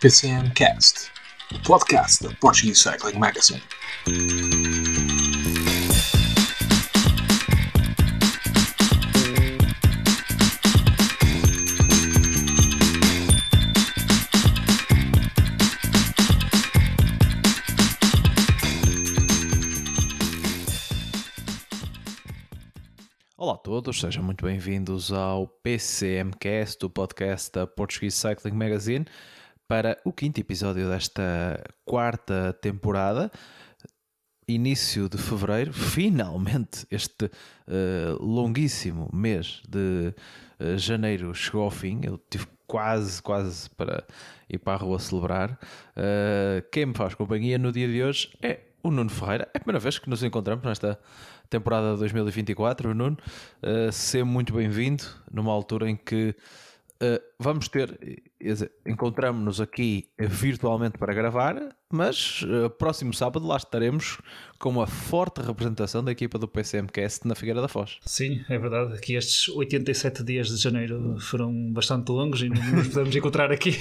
PCM Cast, o podcast da Portuguese Cycling Magazine. Olá a todos, sejam muito bem-vindos ao PCMcast, o podcast da Portuguese Cycling Magazine, para o quinto episódio desta quarta temporada. Início de fevereiro, finalmente este uh, longuíssimo mês de uh, janeiro chegou ao fim. Eu tive quase, quase para ir para a rua celebrar. Uh, quem me faz companhia no dia de hoje é o Nuno Ferreira. É a primeira vez que nos encontramos nesta temporada 2024, Nuno. Uh, seja muito bem-vindo numa altura em que uh, vamos ter, encontramos-nos aqui virtualmente para gravar, mas uh, próximo sábado lá estaremos com uma forte representação da equipa do PCMcast na Figueira da Foz. Sim, é verdade. Aqui estes 87 dias de janeiro foram bastante longos e não nos podemos encontrar aqui.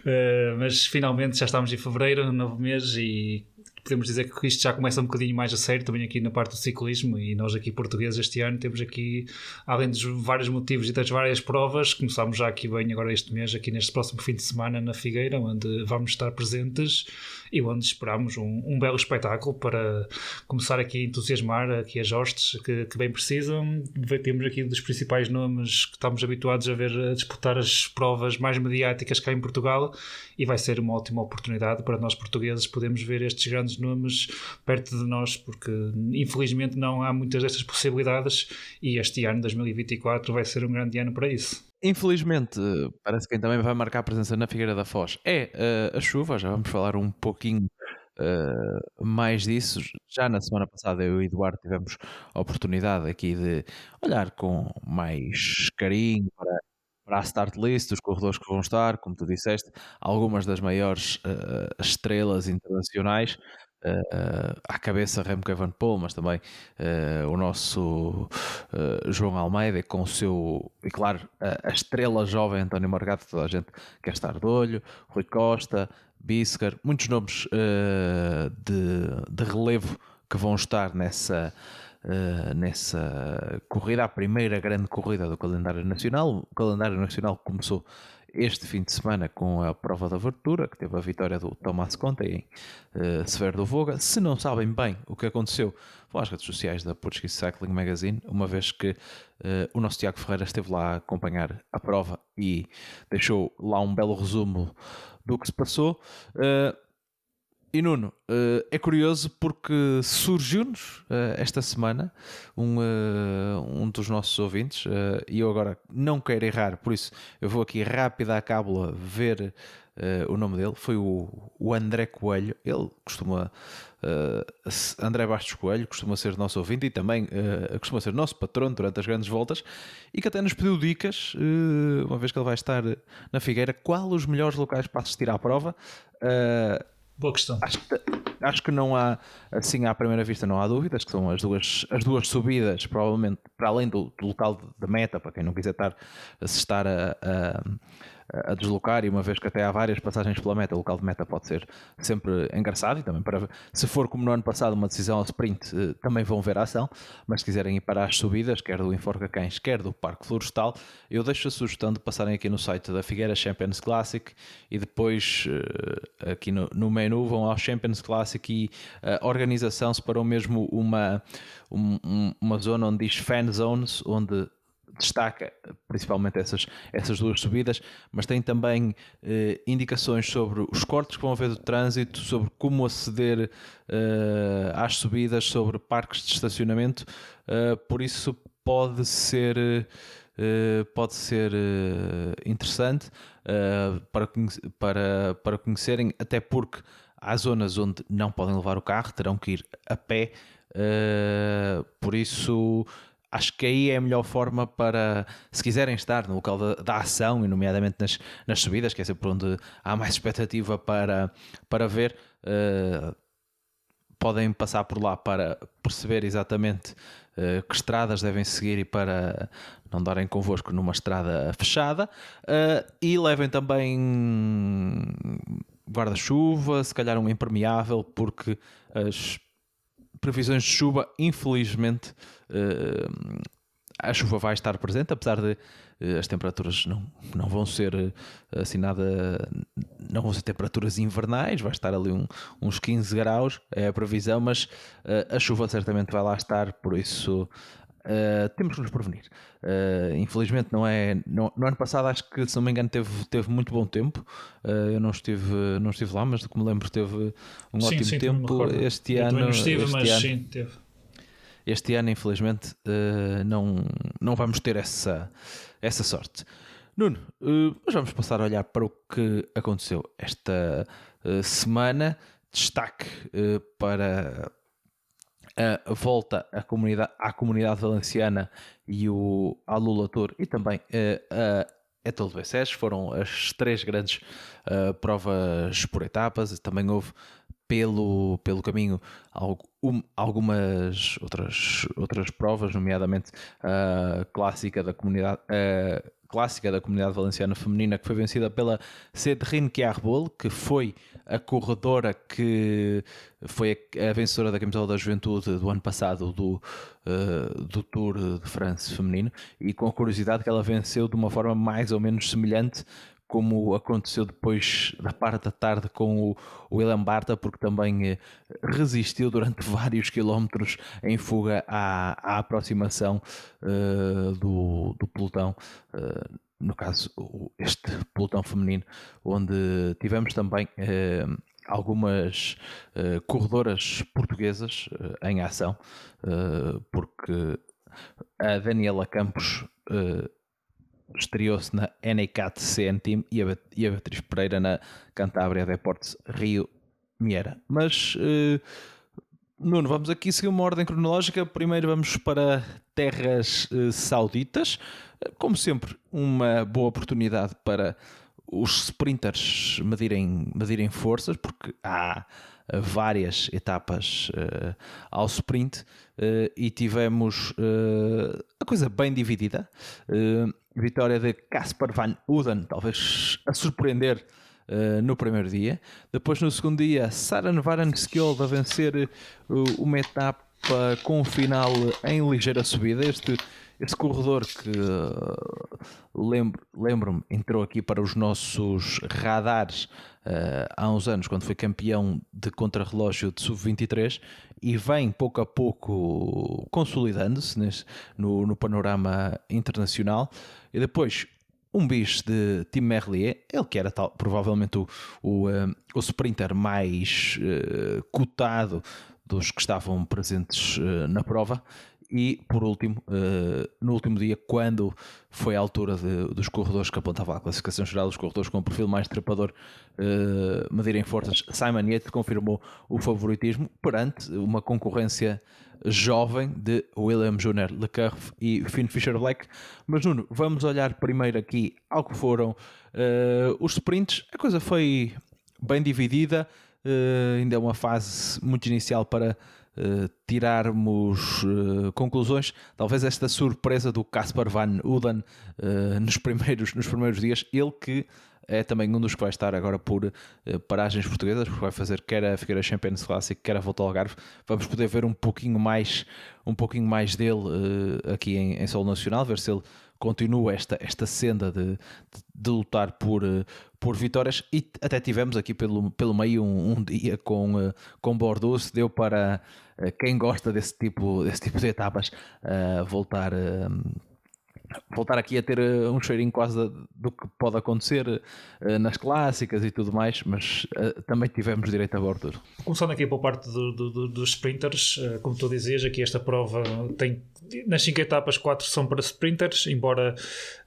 Uh, mas finalmente já estamos em fevereiro, novo mês, e podemos dizer que isto já começa um bocadinho mais a sério também aqui na parte do ciclismo e nós aqui portugueses este ano temos aqui, além dos vários motivos e das várias provas, começamos já aqui bem agora este mês, aqui neste próximo fim de semana na Figueira, onde vamos estar presentes e onde esperamos um, um belo espetáculo para começar aqui a entusiasmar aqui as hostes que, que bem precisam. Temos aqui dos principais nomes que estamos habituados a ver a disputar as provas mais mediáticas cá em Portugal e vai ser uma ótima oportunidade para nós portugueses podermos ver estes grandes nomes perto de nós, porque infelizmente não há muitas destas possibilidades e este ano, 2024, vai ser um grande ano para isso. Infelizmente, parece que quem também vai marcar a presença na Figueira da Foz é uh, a chuva, já vamos falar um pouquinho uh, mais disso. Já na semana passada eu e o Eduardo tivemos a oportunidade aqui de olhar com mais carinho para, para a start list dos corredores que vão estar, como tu disseste, algumas das maiores uh, estrelas internacionais uh, à cabeça Remco Evenepoel, mas também uh, o nosso uh, João Almeida com o seu, e claro, a, a estrela jovem António Margato, toda a gente quer estar de olho, Rui Costa, Biscar, muitos nomes de, de relevo que vão estar nessa Uh, nessa corrida, a primeira grande corrida do calendário nacional. O calendário nacional começou este fim de semana com a prova da abertura, que teve a vitória do Tomás Conte em uh, Severo do Voga. Se não sabem bem o que aconteceu, vão às redes sociais da Portuguese Cycling Magazine, uma vez que uh, o nosso Tiago Ferreira esteve lá a acompanhar a prova e deixou lá um belo resumo do que se passou. Uh, e Nuno, uh, é curioso porque surgiu-nos uh, esta semana um, uh, um dos nossos ouvintes, e eu agora não quero errar, por isso eu vou aqui rápido à cábula ver o nome dele. Foi o, o André Coelho, ele costuma. André Bastos Coelho costuma ser nosso ouvinte e também costuma ser nosso patrono durante as grandes voltas e que até nos pediu dicas, uma vez que ele vai estar na Figueira, qual os melhores locais para assistir à prova. Boa questão. Acho que, acho que não há, assim à primeira vista, não há dúvidas, que são as duas, as duas subidas, provavelmente, para além do, do local de meta, para quem não quiser estar, se estar a, a a deslocar e uma vez que até há várias passagens pela meta, o local de meta pode ser sempre engraçado e também para se for como no ano passado uma decisão ao sprint eh, também vão ver a ação, mas se quiserem ir para as subidas, quer do Enforca Cães, quer do Parque Florestal, eu deixo a sugestão de passarem aqui no site da Figueira Champions Classic e depois eh, aqui no, menu vão ao Champions Classic e a organização separou mesmo uma, um, uma zona onde diz Fan Zones, onde destaca principalmente essas, essas duas subidas, mas tem também eh, indicações sobre os cortes que vão haver do trânsito, sobre como aceder eh, às subidas, sobre parques de estacionamento, eh, por isso pode ser. Uh, pode ser uh, interessante uh, para, para, para conhecerem, até porque há zonas onde não podem levar o carro, terão que ir a pé, por isso acho que aí é a melhor forma para, se quiserem estar no local da, da, ação, e nomeadamente nas, nas subidas, que é sempre onde há mais expectativa para, para ver, uh, podem passar por lá para perceber exatamente uh, que estradas devem seguir e para não darem convosco numa estrada fechada. Uh, e levem também guarda-chuva, se calhar um impermeável, porque as previsões de chuva, infelizmente, uh, a chuva vai estar presente, apesar de uh, as temperaturas não, não vão ser uh, assim nada, não vão ser temperaturas invernais, vai estar ali um, uns 15 graus, é a previsão, mas a chuva certamente vai lá estar, por isso Uh, temos que nos prevenir. Uh, infelizmente, não é. No, no, ano passado, acho que, se não me engano, teve, teve muito bom tempo. Uh, eu não estive, não estive lá, mas do que me lembro, teve um sim, ótimo sim, tempo. Este eu ano. Não estive, este mas ano, sim, teve. Este ano, infelizmente, não, não vamos ter essa, essa sorte. Nuno, mas vamos passar a olhar para o que aconteceu esta semana. Destaque para a volta à comunidade, à comunidade valenciana e o ao Lula Tour e também a Etoile de Bessés foram as três grandes uh, provas por etapas. Também houve pelo, pelo caminho algumas outras, outras provas, nomeadamente a clássica da comunidade. Clássica da comunidade valenciana feminina que foi vencida pela Cedrine Chiarbol, que foi a corredora que foi a, a vencedora da camisola da juventude do ano passado do, uh, do Tour de France feminino. E com a curiosidade que ela venceu de uma forma mais ou menos semelhante como aconteceu depois da parte da tarde com o, William Barta, porque também eh, resistiu durante vários quilómetros em fuga à, à aproximação uh, do, do pelotão. Uh, no caso, este pelotão feminino, onde tivemos também uh, algumas corredoras portuguesas em ação, porque a Daniela Campos estreou-se na NECAT CN Team e a, Beatriz Pereira na Cantábria Deportes Rio Miera. Mas, uh, Nuno, vamos aqui seguir uma ordem cronológica. Primeiro vamos para terras uh, sauditas. Como sempre, uma boa oportunidade para os sprinters medirem, medirem forças, porque há várias etapas uh, ao sprint uh, e tivemos uh, a coisa bem dividida. vitória de Caspar Van Uden, talvez a surpreender no primeiro dia. Depois, no segundo dia, Saran Varanskjold a vencer uma etapa com o final em ligeira subida. Este este corredor que lembro, lembro-me entrou aqui para os nossos radares uh, há uns anos, quando foi campeão de contrarrelógio de sub-23 e vem pouco a pouco consolidando-se no, no panorama internacional. E depois um bicho de Tim Merlier, ele que era tal, provavelmente o, o, uh, o sprinter mais uh, cotado dos que estavam presentes uh, na prova e, por último, uh, no último dia, quando foi a altura de, dos corredores que apontava a classificação geral, os corredores com um perfil mais trepador uh, medirem forças, Simon Yates confirmou o favoritismo perante uma concorrência jovem de William Jr. Leclerc e Finn Fisher Black. Mas, Nuno, vamos olhar primeiro aqui ao que foram uh, os sprints. A coisa foi bem dividida, ainda é uma fase muito inicial para uh, tirarmos uh, conclusões, talvez esta surpresa do Caspar Van Uden uh, nos, primeiros, nos primeiros dias, ele que é também um dos que vai estar agora por paragens portuguesas, porque vai fazer quer a Figueira Champions Classic, quer a Volta ao Algarve. Vamos poder ver um pouquinho mais, um pouquinho mais dele aqui em, em solo nacional, ver se ele continua esta, esta senda de, de, de, lutar por, por vitórias. E até tivemos aqui pelo, pelo meio um, um dia com, com Bordeaux, se deu para eh, quem gosta desse tipo, desse tipo de etapas, uh, voltar, uh, voltar aqui a ter um cheirinho quase do que pode acontecer nas clássicas e tudo mais, mas também tivemos direito a bordo. Começando aqui pela parte do, do, dos sprinters, como tu dizias, aqui esta prova tem nas cinco etapas, quatro são para sprinters, embora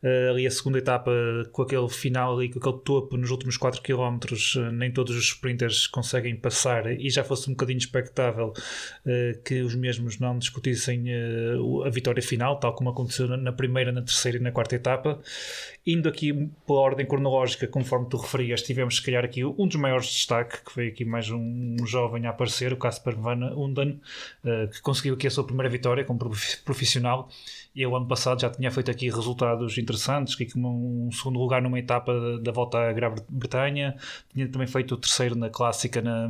uh, ali a segunda etapa, com aquele final ali, com aquele topo nos últimos 4 km, uh, nem todos os sprinters conseguem passar e já fosse um bocadinho expectável uh, que os mesmos não discutissem a vitória final, tal como aconteceu na, primeira na terceira e na quarta etapa. Indo aqui pela ordem cronológica, conforme tu referias, tivemos se calhar aqui um dos maiores destaques, que foi aqui mais um, jovem a aparecer, o Casper Van Unden, que conseguiu aqui a sua primeira vitória como profissional. E o ano passado já tinha feito aqui resultados interessantes, que como um segundo lugar numa etapa da volta à Grã-Bretanha, tinha também feito o terceiro na clássica na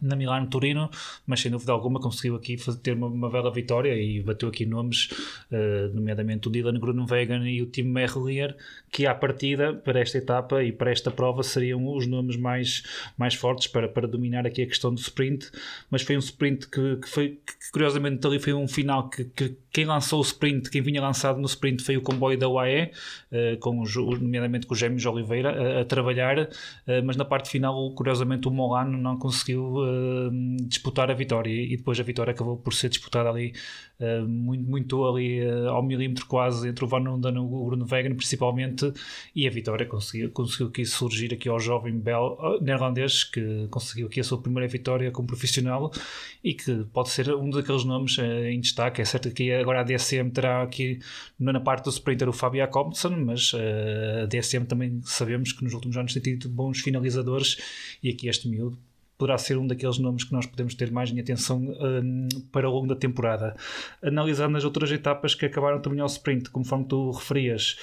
na Milano Turino, mas sem dúvida alguma conseguiu aqui fazer, ter uma, uma bela vitória e bateu aqui nomes, uh, nomeadamente o Dylan Grunewagen e o Tim Merlier, que à partida para esta etapa e para esta prova seriam os nomes mais, mais fortes para, para dominar aqui a questão do sprint, mas foi um sprint que, que foi que, curiosamente ali foi um final que, que, quem lançou o sprint, quem vinha lançado no sprint foi o comboio da UAE, uh, com os, nomeadamente com os Gêmeos Oliveira a, a trabalhar, uh, mas na parte final curiosamente o Molano não conseguiu disputar a vitória e depois a vitória acabou por ser disputada ali muito, muito ali ao milímetro quase entre o Van Unden e o Bruno Vegan principalmente e a vitória conseguiu, conseguiu aqui surgir aqui ao jovem bel, neerlandês que conseguiu aqui a sua primeira vitória como profissional e que pode ser um daqueles nomes em destaque, é certo que agora a DSM terá aqui na parte do sprinter o Fabio Jacobson, mas a DSM também sabemos que nos últimos anos tem tido bons finalizadores e aqui este miúdo poderá ser um daqueles nomes que nós podemos ter mais em atenção um, para o longo da temporada. Analisando as outras etapas que acabaram também ao sprint, conforme tu referias,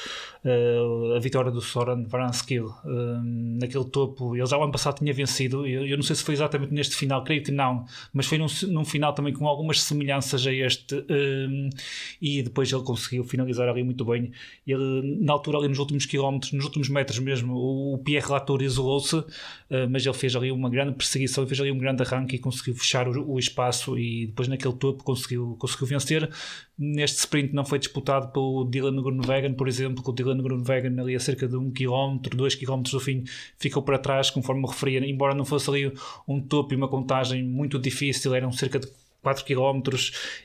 uh, a vitória do Soran Varanskil um, naquele topo, ele já o ano passado tinha vencido, eu, eu, não sei se foi exatamente neste final, creio que não, mas foi num, num final também com algumas semelhanças a este um, e depois ele conseguiu finalizar ali muito bem. Ele, na altura, ali nos últimos quilómetros, nos últimos metros mesmo, o, o Pierre Latour isolou-se, uh, mas ele fez ali uma grande perseguição e fez ali um grande arranque e conseguiu fechar o, o, espaço e depois naquele topo conseguiu, conseguiu vencer. Neste sprint não foi disputado pelo Dylan Groenewegen, por exemplo, que o Dylan Groenewegen ali a cerca de 1 km, 2 km do fim ficou para trás, conforme me referia, embora não fosse ali um topo e uma contagem muito difícil, eram cerca de 4 km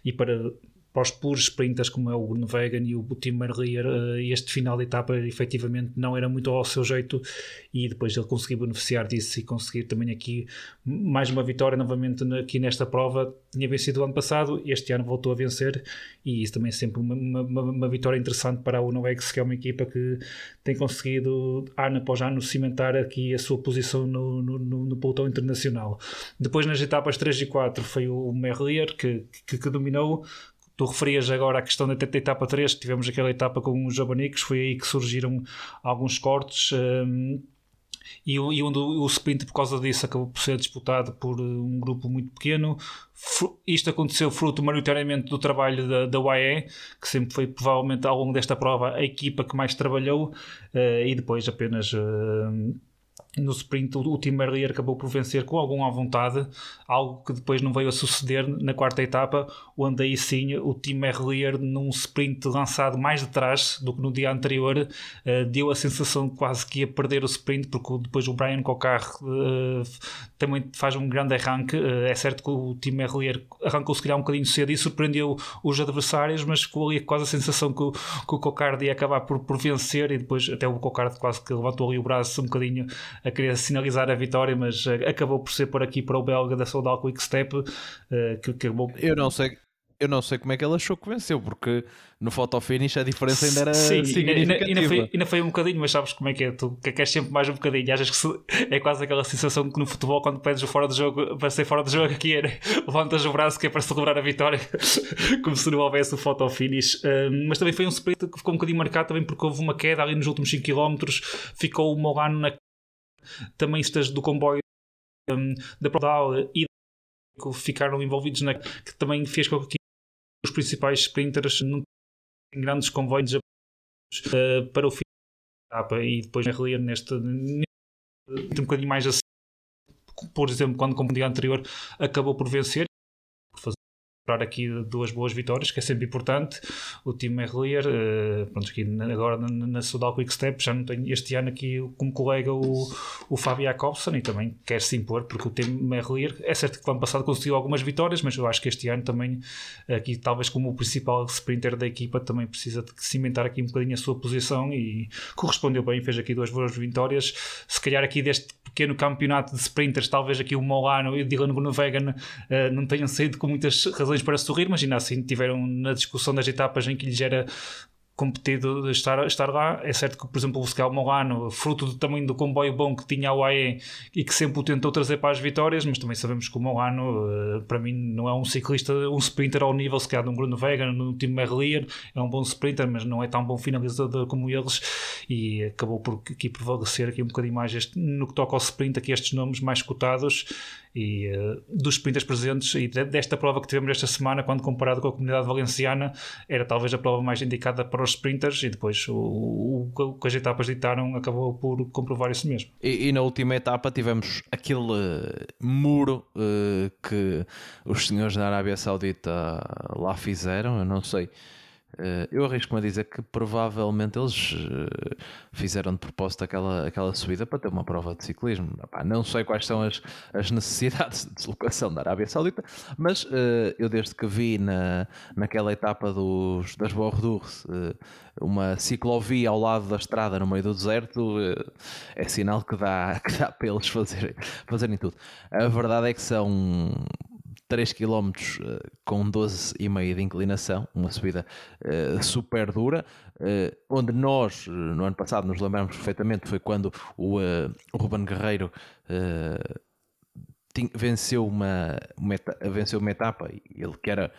e para para os puros sprinters como é o Vegan e o Tim Merlier, eh, este final de etapa efetivamente não era muito ao seu jeito e depois ele conseguiu beneficiar disso e conseguir também aqui mais uma vitória novamente aqui nesta prova. Tinha vencido o ano passado, este ano voltou a vencer e isso também é sempre uma, uma, uma vitória interessante para a UNOX, que é uma equipa que tem conseguido ano após ano cimentar aqui a sua posição no, no, no, no pelotão internacional. Depois nas etapas 3 e 4 foi o Merlier que, que, que dominou Tu referias agora a questão da etapa 3, tivemos aquela etapa com os abanicos, foi aí que surgiram alguns cortes. Um, e, e onde o, sprint, por causa disso, acabou por ser disputado por um grupo muito pequeno. Isto aconteceu fruto maioritariamente do trabalho da, da UAE, que sempre foi provavelmente ao longo desta prova a equipa que mais trabalhou, uh, e depois apenas. No sprint o, Tim Merlier acabou por vencer com alguma vontade, algo que depois não veio a suceder na quarta etapa, onde aí sim o Tim Merlier num sprint lançado mais de trás do que no dia anterior uh, deu a sensação de quase que ia perder o sprint porque depois o Brian Cocar uh, também faz um grande arranque, uh, é certo que o Tim Merlier arrancou se calhar um bocadinho cedo e surpreendeu os adversários, mas ficou ali quase a sensação que o, que o Cocard ia acabar por, por vencer e depois até o Cocard quase que levantou ali o braço um bocadinho a querer sinalizar a vitória, mas eh, acabou por ser por aqui para o belga da Soudal Quick Step, eh, que, acabou... Eu não sei, eu não sei como é que ele achou que venceu, porque no photo finish a diferença ainda era Sim, significativa. Ainda, foi, ainda foi um bocadinho, mas sabes como é que é? Tu que queres sempre mais um bocadinho. Achas que se, é quase aquela sensação que no futebol, quando pedes o fora de jogo, para ser fora de jogo, aqui era levantas o braço que é para celebrar a vitória, como se não houvesse o photo finish. Um, mas também foi um sprint que ficou um bocadinho marcado também porque houve uma queda ali nos últimos 5 km, ficou o Molano na também estas do comboio um, da Prodal e que ficaram envolvidos na que também fez com que os principais sprinters não tenham grandes comboios uh, para o fim da etapa e depois reler neste, neste um bocadinho mais assim por exemplo quando como o dia anterior acabou por vencer recuperar aqui duas boas vitórias, que é sempre importante. O time Merlier, uh, pronto, aqui agora na, na Sudal Quick Step, já não tenho este ano aqui como colega o, o Fábio Jacobson e também quer se impor, porque o time Merlier, é certo que o ano passado conseguiu algumas vitórias, mas eu acho que este ano também, aqui talvez como o principal sprinter da equipa, também precisa de cimentar aqui um bocadinho a sua posição e correspondeu bem, fez aqui duas boas vitórias. Se calhar aqui deste pequeno campeonato de sprinters, talvez aqui o Molano e o Dylan Groenewegen uh, não tenham saído com muitas razões para sorrir, mas ainda assim tiveram na discussão das etapas em que lhes era competido estar, estar lá. É certo que, por exemplo, o Scal Molano, fruto do tamanho do comboio bom que tinha a UAE e que sempre o tentou trazer para as vitórias, mas também sabemos que o Molano, uh, para mim, não é um ciclista, um sprinter ao nível, se calhar, de um Vega, no time Merlier, é um bom sprinter, mas não é tão bom finalizador como eles e acabou por aqui prevalecer aqui um bocadinho mais este, no que toca ao sprint, aqui estes nomes mais cotados e uh, dos sprinters presentes e desta prova que tivemos esta semana, quando comparado com a comunidade valenciana, era talvez a prova mais indicada para os sprinters e depois o, o, o que as etapas ditaram acabou por comprovar isso mesmo. E, e na última etapa tivemos aquele muro uh, que os senhores da Arábia Saudita lá fizeram, eu não sei eu arrisco-me a dizer que provavelmente eles uh, fizeram de propósito aquela, aquela subida para ter uma prova de ciclismo. Não sei quais são as, as necessidades de deslocação da Arábia Saudita, mas uh, eu desde que vi na, naquela etapa dos, das Bordours uma ciclovia ao lado da estrada no meio do deserto, é sinal que dá, que dá para eles fazerem, fazerem tudo. A verdade é que são 3 km uh, com 12,5 de inclinação, uma subida uh, super dura, uh, onde nós, no ano passado, nos lembramos perfeitamente, foi quando o, o Ruben Guerreiro venceu, uma, uma etapa, venceu uma etapa, ele que era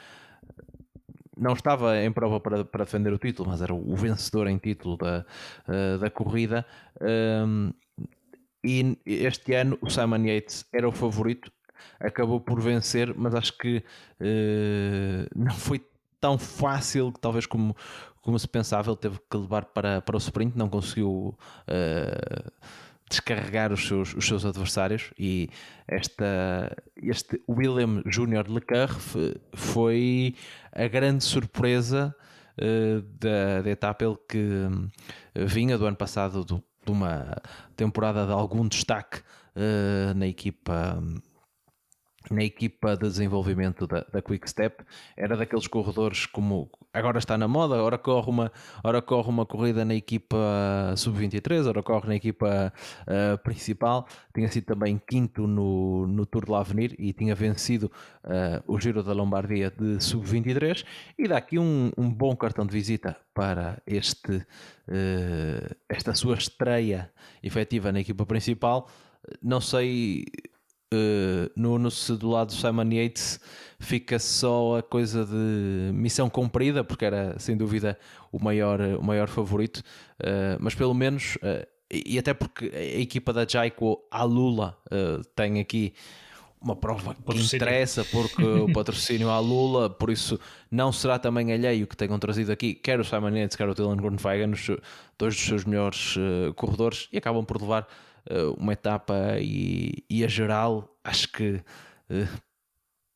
não estava em prova para, para defender o título, mas era o vencedor em título da, da corrida. Um, e este ano o Simon Yates era o favorito acabou por vencer, mas acho que uh, não foi tão fácil, talvez como, como se pensava. Ele teve que levar para, para o sprint, não conseguiu uh, descarregar os seus, os seus adversários. E esta, este William Júnior Leclerc foi a grande surpresa uh, da, da etapa. Ele que vinha do ano passado do, de uma temporada de algum destaque na equipa na equipa de desenvolvimento da, da Quick Step era daqueles corredores como agora está na moda, ora corre uma, ora corre uma corrida na equipa sub-23, ora corre na equipa uh, principal, tinha sido também quinto no, no Tour de l'Avenir e tinha vencido uh, o Giro da Lombardia de sub-23 e dá aqui um, um, bom cartão de visita para este, uh, esta sua estreia efetiva na equipa principal. Não sei uh, no, no do lado do Simon Yates fica só a coisa de missão cumprida, porque era sem dúvida o maior, o maior favorito, uh, mas pelo menos, uh, e até porque a equipa da Jaico Alula uh, tem aqui uma prova que interessa porque o patrocínio à Lula, por isso não será também alheio que tenham trazido aqui quer o Simon Yates, quer o Dylan Groenewegen, dois dos seus melhores corredores e acabam por levar uma etapa e, e, a geral acho que uh,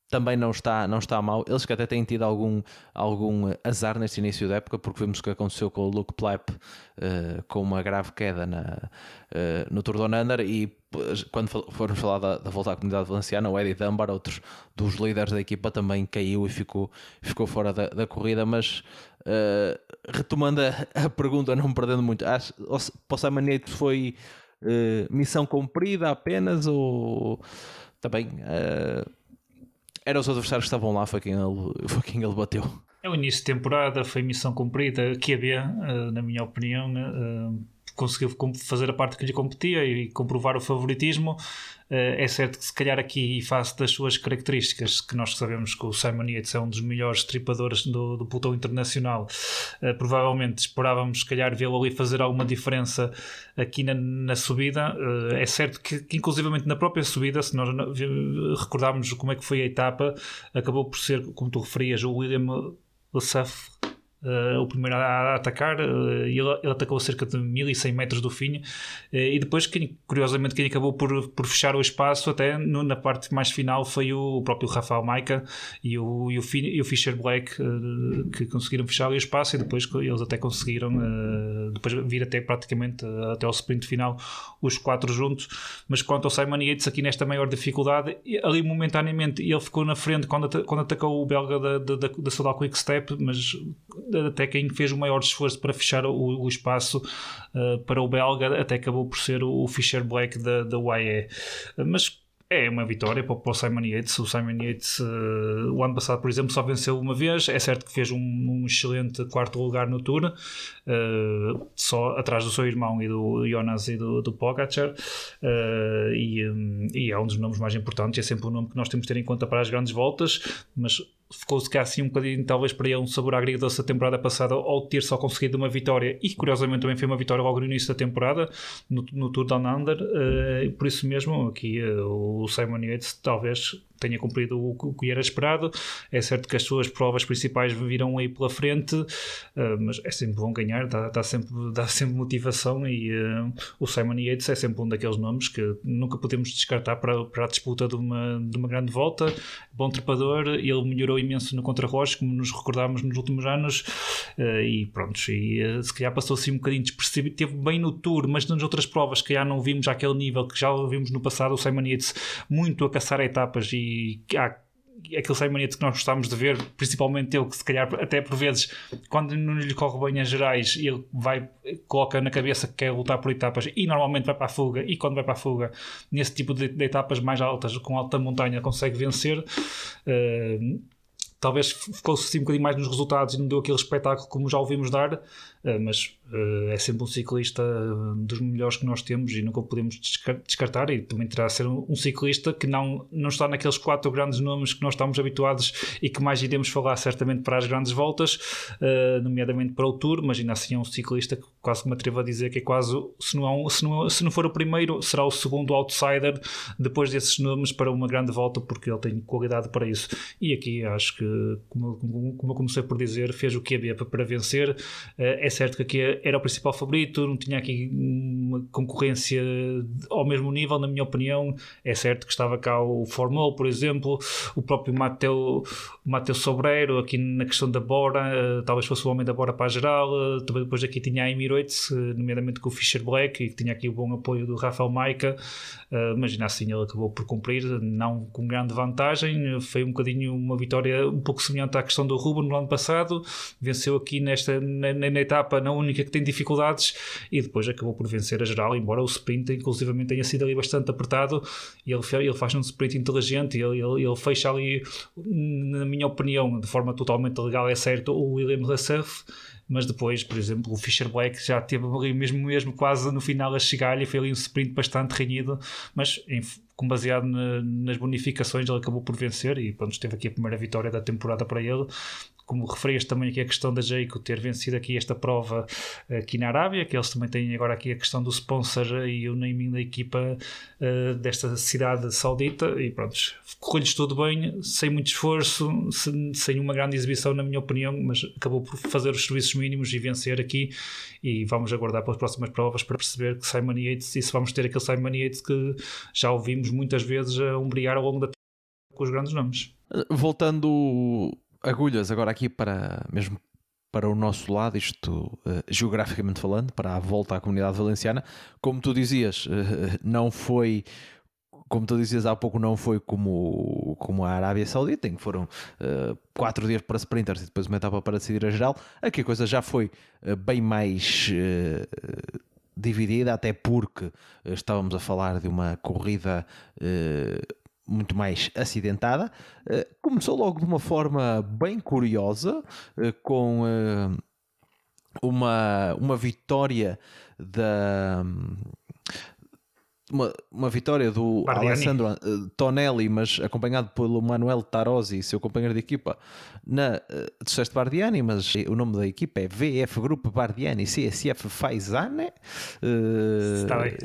também não está, não está mal. Eles que até têm tido algum, algum azar neste início da época, porque vimos o que aconteceu com o Luke Pleip uh, com uma grave queda na, uh, no Tour Down Under e quando formos falar da, da, volta à comunidade valenciana, o Eddie Dunbar, outro dos líderes da equipa, também caiu e ficou, ficou fora da, da corrida, mas uh, retomando a, a, pergunta, não perdendo muito, acho, o Simon Yates foi missão cumprida apenas ou também eram os adversários que estavam lá, foi quem ele, foi quem ele bateu. É o início de temporada, foi missão cumprida, que uh, na minha opinião, uh, conseguiu fazer a parte que lhe competia e comprovar o favoritismo. Eh, é certo que se calhar aqui face das suas características, que nós sabemos que o Simon Yates é um dos melhores tripadores do, do pelotão internacional, eh, provavelmente esperávamos se calhar vê-lo ali fazer alguma diferença aqui na, na subida. Eh, é certo que, que, inclusivamente na própria subida, se nós recordarmos como é que foi a etapa, acabou por ser, como tu referias, o William Lessaf Uh, o primeiro a, a atacar, uh, ele, ele, atacou cerca de 1100 metros do fim, uh, e depois, quem, curiosamente, quem acabou por, por fechar o espaço, até no, na parte mais final, foi o, o próprio Rafael Maica e o, e o, e o Fischer Black que conseguiram fechar o espaço, e depois eles até conseguiram depois vir até praticamente até ao sprint final, os quatro juntos. Mas quanto ao Simon Yates, aqui nesta maior dificuldade, ali momentaneamente ele ficou na frente quando, quando atacou o belga da, da, da, da Quick Step, mas até quem fez o maior esforço para fechar o, o espaço uh, para o belga até acabou por ser o Fischer Black da, da UAE. Mas é uma vitória para, o Simon Yates. O Simon Yates, uh, o ano passado, por exemplo, só venceu uma vez. É certo que fez um, um excelente quarto lugar no Tour, uh, só atrás do seu irmão e do Jonas e do, do Pogacar. Uh, e, um, e, é um dos nomes mais importantes. É sempre um nome que nós temos de ter em conta para as grandes voltas, mas ficou-se cá assim um bocadinho, talvez para ele, um sabor agridoce da temporada passada ao ter só conseguido uma vitória e curiosamente também foi uma vitória logo no início da temporada no, no Tour Down Under. Uh, por isso mesmo, aqui uh, o Simon Yates talvez tenha cumprido o, o que era esperado. É certo que as suas provas principais virão aí pela frente, uh, mas é sempre bom ganhar, dá, dá, sempre, dá sempre motivação. E o Simon Yates é sempre um daqueles nomes que nunca podemos descartar para, para a disputa de uma, de uma grande volta. Bom trepador, ele melhorou imenso no contrarrocho, como nos recordámos nos últimos anos. Uh, e pronto, e, se calhar passou assim um bocadinho despercebido. Teve bem no Tour, mas nas outras provas que já não vimos àquele nível que já vimos no passado. O Simon Yates muito a caçar etapas e há aquele Simon Yates que nós gostávamos de ver, principalmente ele que se calhar até por vezes quando não lhe corre bem as gerais ele vai, coloca na cabeça que quer lutar por etapas e normalmente vai para a fuga e quando vai para a fuga nesse tipo de, de etapas mais altas com alta montanha consegue vencer uh, talvez ficou-se assim um bocadinho mais nos resultados e não deu aquele espetáculo como já ouvimos dar mas uh, é sempre um ciclista dos melhores que nós temos e nunca o podemos descartar e também terá a ser um, um, ciclista que não, não está naqueles quatro grandes nomes que nós estamos habituados e que mais iremos falar certamente para as grandes voltas, nomeadamente para o Tour, mas ainda assim é um ciclista que quase que me atrevo a dizer que é quase, se não, se não, se não for o primeiro, será o segundo outsider depois desses nomes para uma grande volta, porque ele tem qualidade para isso. E aqui acho que, como, como eu comecei por dizer, fez o que havia para, vencer. É certo que aqui era o principal favorito, não tinha aqui uma concorrência ao mesmo nível, na minha opinião. É certo que estava cá o Formol, por exemplo, o próprio Mateu, Mateu Sobreiro, aqui na questão da Bora, eh, talvez fosse o homem da Bora para a geral. Eh, também depois aqui tinha a Emirates, eh, nomeadamente com o Fischer Black, e que tinha aqui o bom apoio do Rafael Maica. Mas assim ele acabou por cumprir, não com grande vantagem. Foi um bocadinho uma vitória um pouco semelhante à questão do Ruben no ano passado. Venceu aqui nesta, na, na etapa etapa na única que tem dificuldades e depois acabou por vencer a geral, embora o sprint inclusivamente tenha sido ali bastante apertado e ele, ele faz um sprint inteligente ele, ele, ele fecha ali, na minha opinião, de forma totalmente legal, é certo, o William Lassef mas depois, por exemplo, o Fischer Black já teve ali mesmo, mesmo quase no final a chegar e foi ali um sprint bastante renhido, mas em, com baseado na, nas bonificações ele acabou por vencer e pronto, teve aqui a primeira vitória da temporada para ele como referias também aqui a questão da Jayco ter vencido aqui esta prova aqui na Arábia, que eles também têm agora aqui a questão do sponsor e o naming da equipa uh, desta cidade saudita e pronto, correu-lhes tudo bem, sem muito esforço, sem, sem uma grande exibição na minha opinião, mas acabou por fazer os serviços mínimos e vencer aqui e vamos aguardar pelas próximas provas para perceber que Simon Yates, e se vamos ter aquele Simon Yates que já ouvimos muitas vezes a umbrear ao longo da com os grandes nomes. Voltando agulhas agora aqui para mesmo para o nosso lado, isto uh, geograficamente falando, para a volta à comunidade valenciana, como tu dizias, uh, não foi como tu dizias há pouco, não foi como, como a Arábia Saudita, em que foram uh, quatro dias para sprinters e depois uma etapa para decidir a geral. Aqui a coisa já foi uh, bem mais uh, dividida, até porque estávamos a falar de uma corrida muito mais acidentada. Eh, começou logo de uma forma bem curiosa, eh, com eh, uma, uma vitória da. Uma, uma vitória do Bardiani. Alessandro Tonelli, mas acompanhado pelo Manuel Tarosi, seu companheiro de equipa, na uh, disseste Bardiani, mas o nome da equipa é VF Group Bardiani CSF Faisane. Uh, Está bem.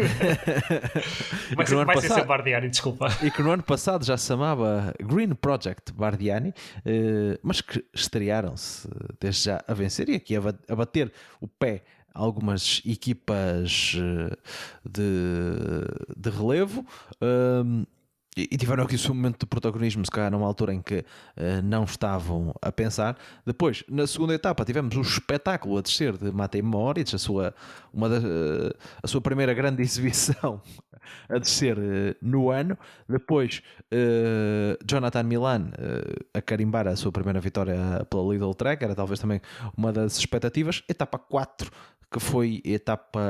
vai ser, vai passado, ser Bardiani, desculpa. E que no ano passado já se chamava Green Project Bardiani, eh, mas que estrearam-se desde já a vencer e aqui a bater o pé algumas equipas eh, de, de relevo. Um, e tiveram aqui o seu momento de protagonismo, se calhar numa altura em que uh, não estavam a pensar. Depois, na segunda etapa, tivemos o espetáculo a descer de Matej Moritz, a sua, uma da, uh, a sua primeira grande exibição a descer uh, no ano. Depois, Jonathan Milan a carimbar a sua primeira vitória pela Lidl Track, era talvez também uma das expectativas. Etapa 4, que foi etapa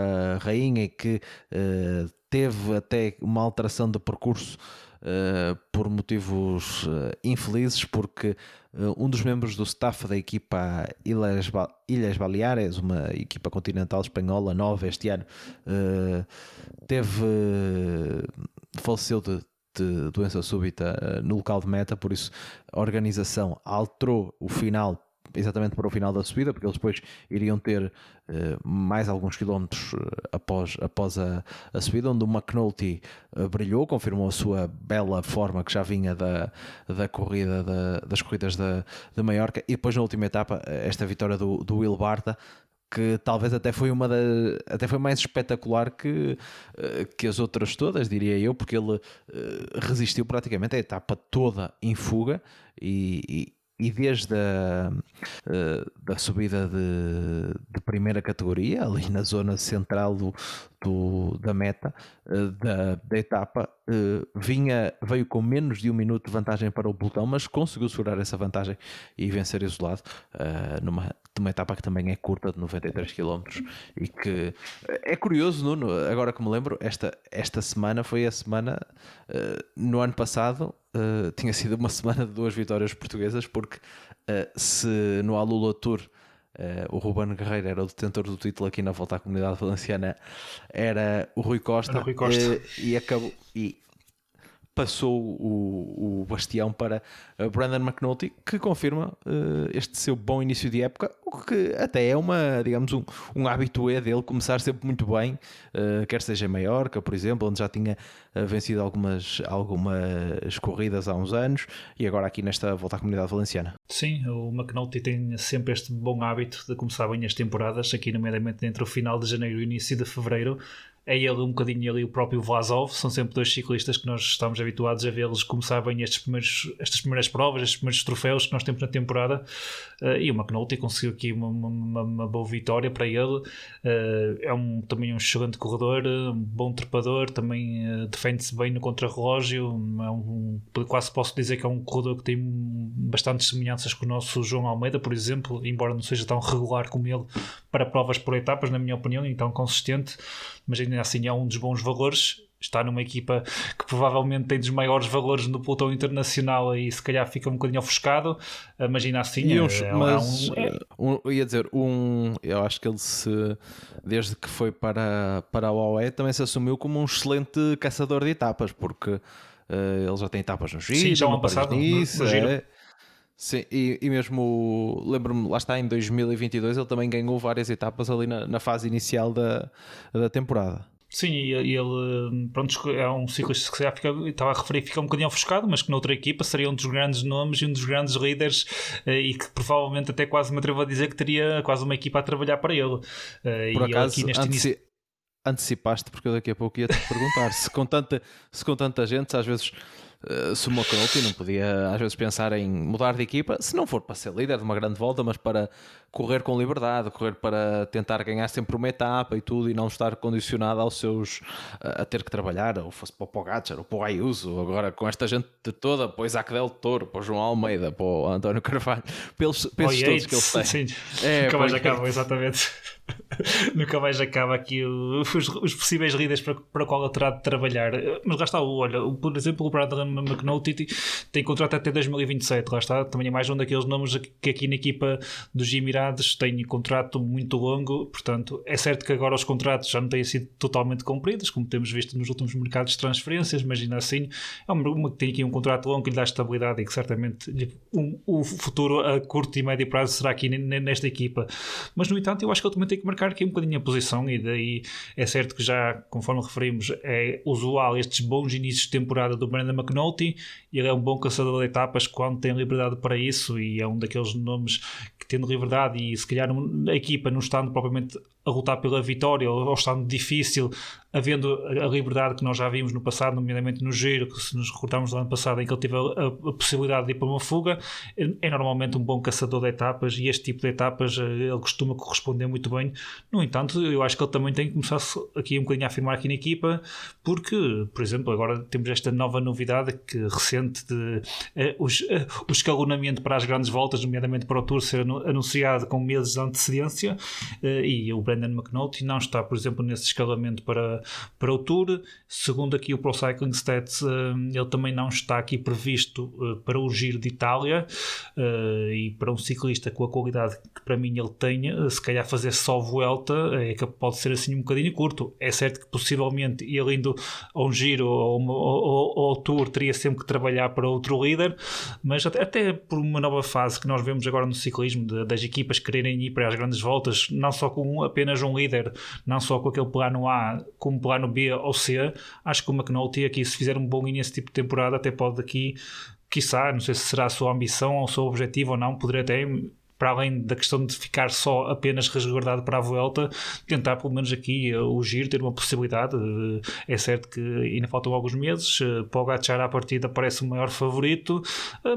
rainha e que uh, teve até uma alteração de percurso uh, por motivos uh, infelizes, porque um dos membros do staff da equipa Ilhas, ba Ilhas Baleares, uma equipa continental espanhola nova este ano, teve faleceu de de doença súbita no local de meta, por isso a organização alterou o final exatamente para o final da subida, porque eles depois iriam ter uh, mais alguns quilómetros uh, após, após a, a, subida, onde o McNulty uh, brilhou, confirmou a sua bela forma que já vinha da, da corrida da, das corridas da, de Maiorca, e depois na última etapa, esta vitória do, do Will Barta, que talvez até foi uma da, até foi mais espetacular que, que as outras todas, diria eu, porque ele resistiu praticamente a etapa toda em fuga e, e desde a eh, da subida de, de, primeira categoria, ali na zona central do, do da meta eh, da, da etapa, eh, vinha, veio com menos de um minuto de vantagem para o pelotão, mas conseguiu segurar essa vantagem e vencer isolado numa, numa etapa que também é curta, de 93 km. E que é curioso, Nuno, agora que me lembro, esta, esta semana foi a semana no ano passado tinha sido uma semana de duas vitórias portuguesas, porque se no Alula Tour uh, o Ruben Guerreiro era o detentor do título aqui na volta à comunidade valenciana, era o Rui Costa, Rui Costa. e acabou. E, passou o, o bastião para Brandon McNulty, que confirma uh, este seu bom início de época, o que até é uma, digamos, um, um habitué dele começar sempre muito bem, uh, quer seja em Maiorca, por exemplo, onde já tinha uh, vencido algumas, algumas corridas há uns anos, e agora aqui nesta volta à comunidade valenciana. Sim, o McNulty tem sempre este bom hábito de começar bem as temporadas, aqui nomeadamente entre o final de janeiro e o início de fevereiro, é ele um bocadinho ali o próprio Vlasov, são sempre dois ciclistas que nós estamos habituados a vê-los começar bem estes primeiros, estas primeiras provas, estes primeiros troféus que nós temos na temporada. Uh, e o McNulty conseguiu aqui uma, uma, uma boa vitória para ele. Uh, é um, também um excelente corredor um bom trepador, também uh, defende-se bem no contrarrelógio. É um, quase posso dizer que é um corredor que tem bastantes semelhanças com o nosso João Almeida, por exemplo, embora não seja tão regular como ele para provas por etapas, na minha opinião, e tão consistente mas ainda assim é um dos bons valores. Está numa equipa que provavelmente tem dos maiores valores no pelotão internacional e se calhar fica um bocadinho ofuscado, mas ainda assim é, uns, é, mas, é um, um, ia dizer, um, eu acho que ele se desde que foi para, para a OE também se assumiu como um excelente caçador de etapas, porque uh, ele já tem etapas no Giro, Sim, já no passado, nice, no, no Giro. É, Sim, e, e mesmo lembro-me, lá está em 2022, ele também ganhou várias etapas ali na, na fase inicial da, da temporada. Sim, e ele pronto, é um ciclista que se fica, estava a referir fica um bocadinho ofuscado, mas que noutra equipa seria um dos grandes nomes e um dos grandes líderes eh, e que provavelmente até quase me atrevo a dizer que teria quase uma equipa a trabalhar para ele. Eh, Por e acaso, antecipaste, porque eu daqui a pouco ia te perguntar se, com tanta, se com tanta gente, às vezes uh, se o McNulty não podia às vezes pensar em mudar de equipa, se não for para ser líder de uma grande volta, mas para correr com liberdade, correr para tentar ganhar sempre uma etapa e tudo e não estar condicionado aos seus a ter que trabalhar, ou fosse para o Pogacar ou para o Ayuso, agora com esta gente toda, para o Isaac Del Toro, para o João Almeida, para o António Carvalho, pelos, pelos todos que eles têm. Sim, é, nunca mais acabam, exatamente. nunca mais acaba aqui os, os possíveis líderes para, para qual ele terá de trabalhar. Mas lá está, olha, por exemplo, o Brandon McNulty tem contrato até 2027, lá está, também é mais um daqueles nomes que aqui na equipa do Jimmy oportunidades, tem contrato muito longo, portanto, é certo que agora os contratos já não têm sido totalmente cumpridos, como temos visto nos últimos mercados de transferências, mas ainda assim é uma que tem aqui um contrato longo que lhe dá estabilidade e que certamente um, o futuro a curto e médio prazo será aqui nesta equipa. Mas, no entanto, eu acho que ele também tem que marcar aqui um bocadinho a posição e daí é certo que já, conforme referimos, é usual estes bons inícios de temporada do Brandon McNulty, ele é um bom caçador de etapas quando tem liberdade para isso e é um daqueles nomes que tendo liberdade e se calhar a equipa não estando propriamente a lutar pela vitória ou, ou estando difícil, havendo a, liberdade que nós já vimos no passado, nomeadamente no giro, que se nos recordarmos do ano passado em que ele teve a, a, possibilidade de ir para uma fuga, é, é, normalmente um bom caçador de etapas e este tipo de etapas eh, ele costuma corresponder muito bem. No entanto, eu acho que ele também tem que começar aqui um bocadinho a afirmar aqui na equipa, porque, por exemplo, agora temos esta nova novidade que recente de eh, os, eh, o escalonamento para as grandes voltas, nomeadamente para o Tour, ser anunciado com meses de antecedência e o Brandon McNulty não está, por exemplo, nesse escalamento para, para o Tour. Segundo aqui o Pro Cycling Stats, ele também não está aqui previsto para o Giro de Itália e para um ciclista com a qualidade que para mim ele tenha, se calhar fazer só Vuelta é que pode ser assim um bocadinho curto. É certo que possivelmente ele indo a um Giro ou, ou ao Tour teria sempre que trabalhar para outro líder, mas até, até por uma nova fase que nós vemos agora no ciclismo, de, das equipas quererem ir para as grandes voltas, não só com apenas um líder, não só com aquele plano A, como plano B ou C, acho que o McNulty aqui, se fizer um bom início tipo de temporada, até pode aqui quiçá, não sei se será a sua ambição ou o seu objetivo ou não, poderia até para além da questão de ficar só apenas resguardado para a volta, tentar pelo menos aqui eh, o giro ter uma possibilidade. Eh, é certo que ainda faltam alguns meses, eh, Pogacar à partida parece o maior favorito,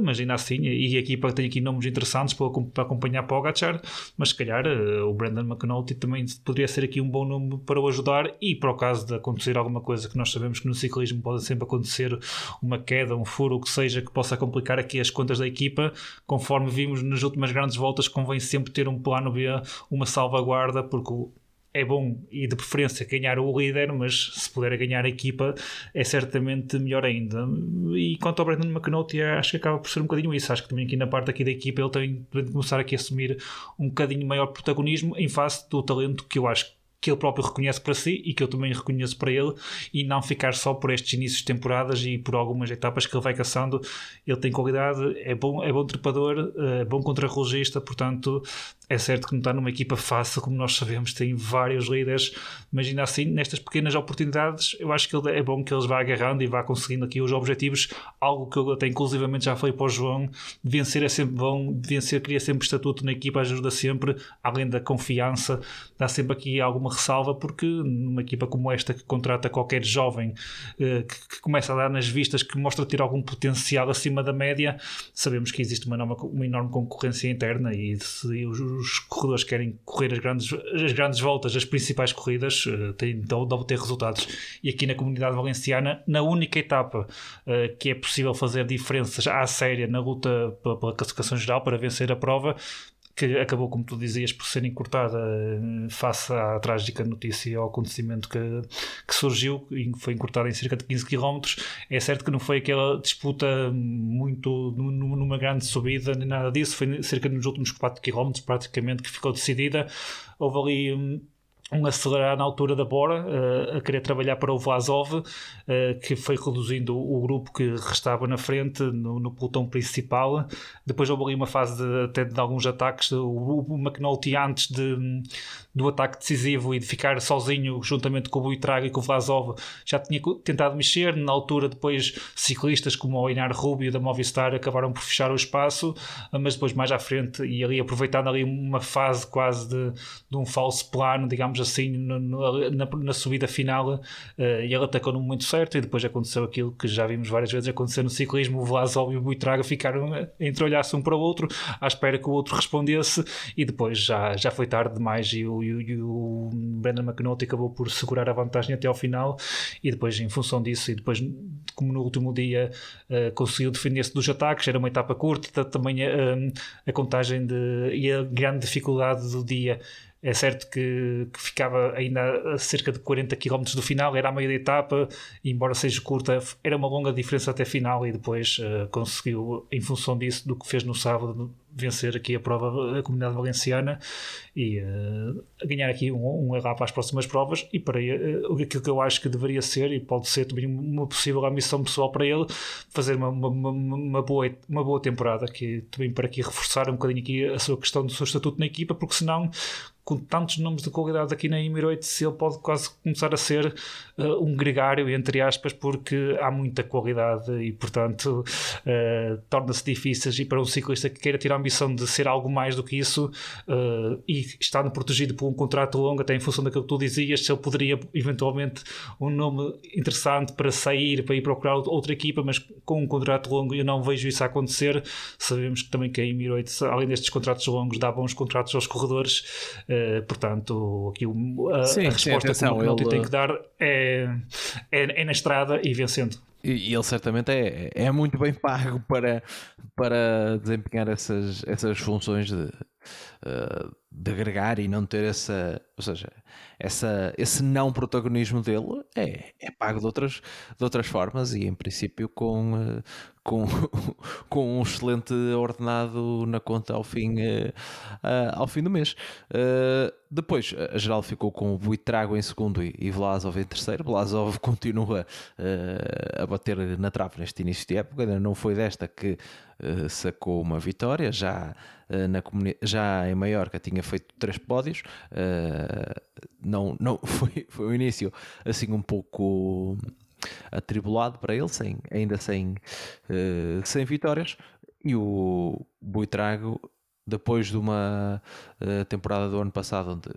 mas ainda assim, e a equipa tem aqui nomes interessantes para acompanhar Pogacar, mas se calhar o Brandon McNulty também poderia ser aqui um bom nome para o ajudar e para o caso de acontecer alguma coisa que nós sabemos que no ciclismo pode sempre acontecer uma queda, um furo, o que seja que possa complicar aqui as contas da equipa, conforme vimos nas últimas grandes voltas voltas convém sempre ter um plano B, uma salvaguarda, porque é bom e de preferência ganhar o líder, mas se puder ganhar a equipa é certamente melhor ainda. E quanto ao Brandon McNulty, acho que acaba por ser um bocadinho isso. Acho que também aqui na parte aqui da equipa ele tem de começar aqui a assumir um bocadinho maior protagonismo em face do talento que eu acho que que ele próprio reconhece para si e que eu também reconheço para ele e não ficar só por estes inícios de temporadas e por algumas etapas que ele vai caçando. Ele tem qualidade, é bom, é bom trepador, é bom contrarrelogista, portanto é certo que não está numa equipa fácil, como nós sabemos, tem vários líderes, mas ainda assim, nestas pequenas oportunidades, eu acho que é bom que eles vá agarrando e vá conseguindo aqui os objetivos, algo que eu até inclusivamente já falei para o João, vencer é sempre bom, vencer cria sempre estatuto na equipa, ajuda sempre, além da confiança, dá sempre aqui alguma ressalva, porque numa equipa como esta que contrata qualquer jovem eh, que, começa a dar nas vistas, que mostra ter algum potencial acima da média, sabemos que existe uma enorme concorrência interna e se os, os corredores querem correr as grandes, as grandes voltas, as principais corridas, uh, têm de obter resultados. E aqui na comunidade valenciana, na única etapa uh, que é possível fazer diferenças à séria na luta pela classificação geral para vencer a prova, que acabou, como tu dizias, por ser encurtada eh, face à trágica notícia e ao acontecimento que, que surgiu, foi encurtada em cerca de 15 km. É certo que não foi aquela disputa muito numa grande subida, nem nada disso, foi cerca nos últimos 4 km praticamente que ficou decidida. Houve ali hum, um acelerar na altura da Bora, uh, a querer trabalhar para o Vlasov, uh, que foi reduzindo o, grupo que restava na frente, no, no pelotão principal. Depois houve ali uma fase de, até de alguns ataques. O, o McNulty, antes de, do ataque decisivo e de ficar sozinho, juntamente com o Buitrago e com o Vlasov, já tinha tentado mexer. Na altura, depois, ciclistas como o Inar Rubio da Movistar acabaram por fechar o espaço, mas depois, mais à frente, e ali aproveitando ali uma fase quase de, de um falso plano, digamos assim, no, no, na, na, subida final, uh, e ele atacou no momento certo. E depois aconteceu aquilo que já vimos várias vezes acontecer no ciclismo: o Vlasov e o Buitraga ficaram a entreolhar-se um para o outro, à espera que o outro respondesse, e depois já, já foi tarde demais. E o, e, o Brandon McNulty acabou por segurar a vantagem até ao final. E depois, em função disso, e depois, como no último dia, uh, conseguiu defender-se dos ataques, era uma etapa curta, também uh, a contagem de, e a grande dificuldade do dia é certo que, que, ficava ainda a cerca de 40 km do final, era a meia da etapa, embora seja curta, era uma longa diferença até final. E depois uh, conseguiu, em função disso, do que fez no sábado, vencer aqui a prova da comunidade valenciana e uh, ganhar aqui um, um errar para as próximas provas. E para uh, aquilo que eu acho que deveria ser, e pode ser também uma possível ambição pessoal para ele, fazer uma, uma, uma, boa, uma boa temporada, que também para aqui reforçar um bocadinho aqui a sua questão do seu estatuto na equipa, porque senão com tantos nomes de qualidade aqui na Emirates, ele pode quase começar a ser uh, um gregário, entre aspas, porque há muita qualidade e, portanto, uh, torna-se difícil. E para um ciclista que queira ter a ambição de ser algo mais do que isso uh, e estando protegido por um contrato longo, até em função daquilo que tu dizias, se ele poderia eventualmente um nome interessante para sair, para ir procurar outra equipa, mas com um contrato longo eu não vejo isso acontecer. Sabemos que também que a Emirates, além destes contratos longos, dá bons contratos aos corredores eh, portanto, aqui a, sim, a resposta sim, que o ele... tem que dar é, é, é, na estrada e vencendo. E, ele certamente é, é muito bem pago para, para desempenhar essas, essas funções de, uh, de agregar e não ter essa, ou seja, essa, esse não protagonismo dele é, é pago de outras, de outras formas e em princípio com, uh, com, com um excelente ordenado na conta ao fim, uh, ao fim do mês. depois a geral ficou com o Buitrago em segundo e, Vlasov em terceiro. Vlasov continua a bater na trave neste início de época, não foi desta que sacou uma vitória, já, na já em Maiorca tinha feito três pódios. Uh, não, não foi, foi o início assim um pouco atribulado para ele, sem, ainda sem, uh, sem vitórias. E o Buitrago, depois de uma uh, temporada do ano passado onde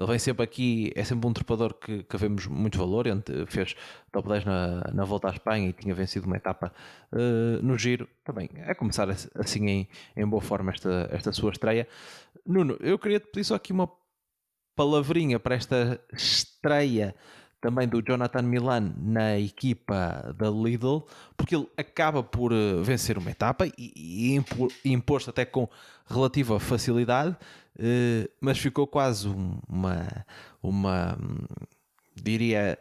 ele vem sempre aqui, é sempre um trepador que, que vemos muito valor. Ele fez top 10 na, na volta à Espanha e tinha vencido uma etapa uh, no giro. Também é começar assim em, em boa forma esta, esta sua estreia. Nuno, eu queria te pedir só aqui uma palavrinha para esta estreia também do Jonathan Milan na equipa da Lidl, porque ele acaba por eh, vencer uma etapa e, e impor-se até com relativa facilidade, mas ficou quase uma, uma diria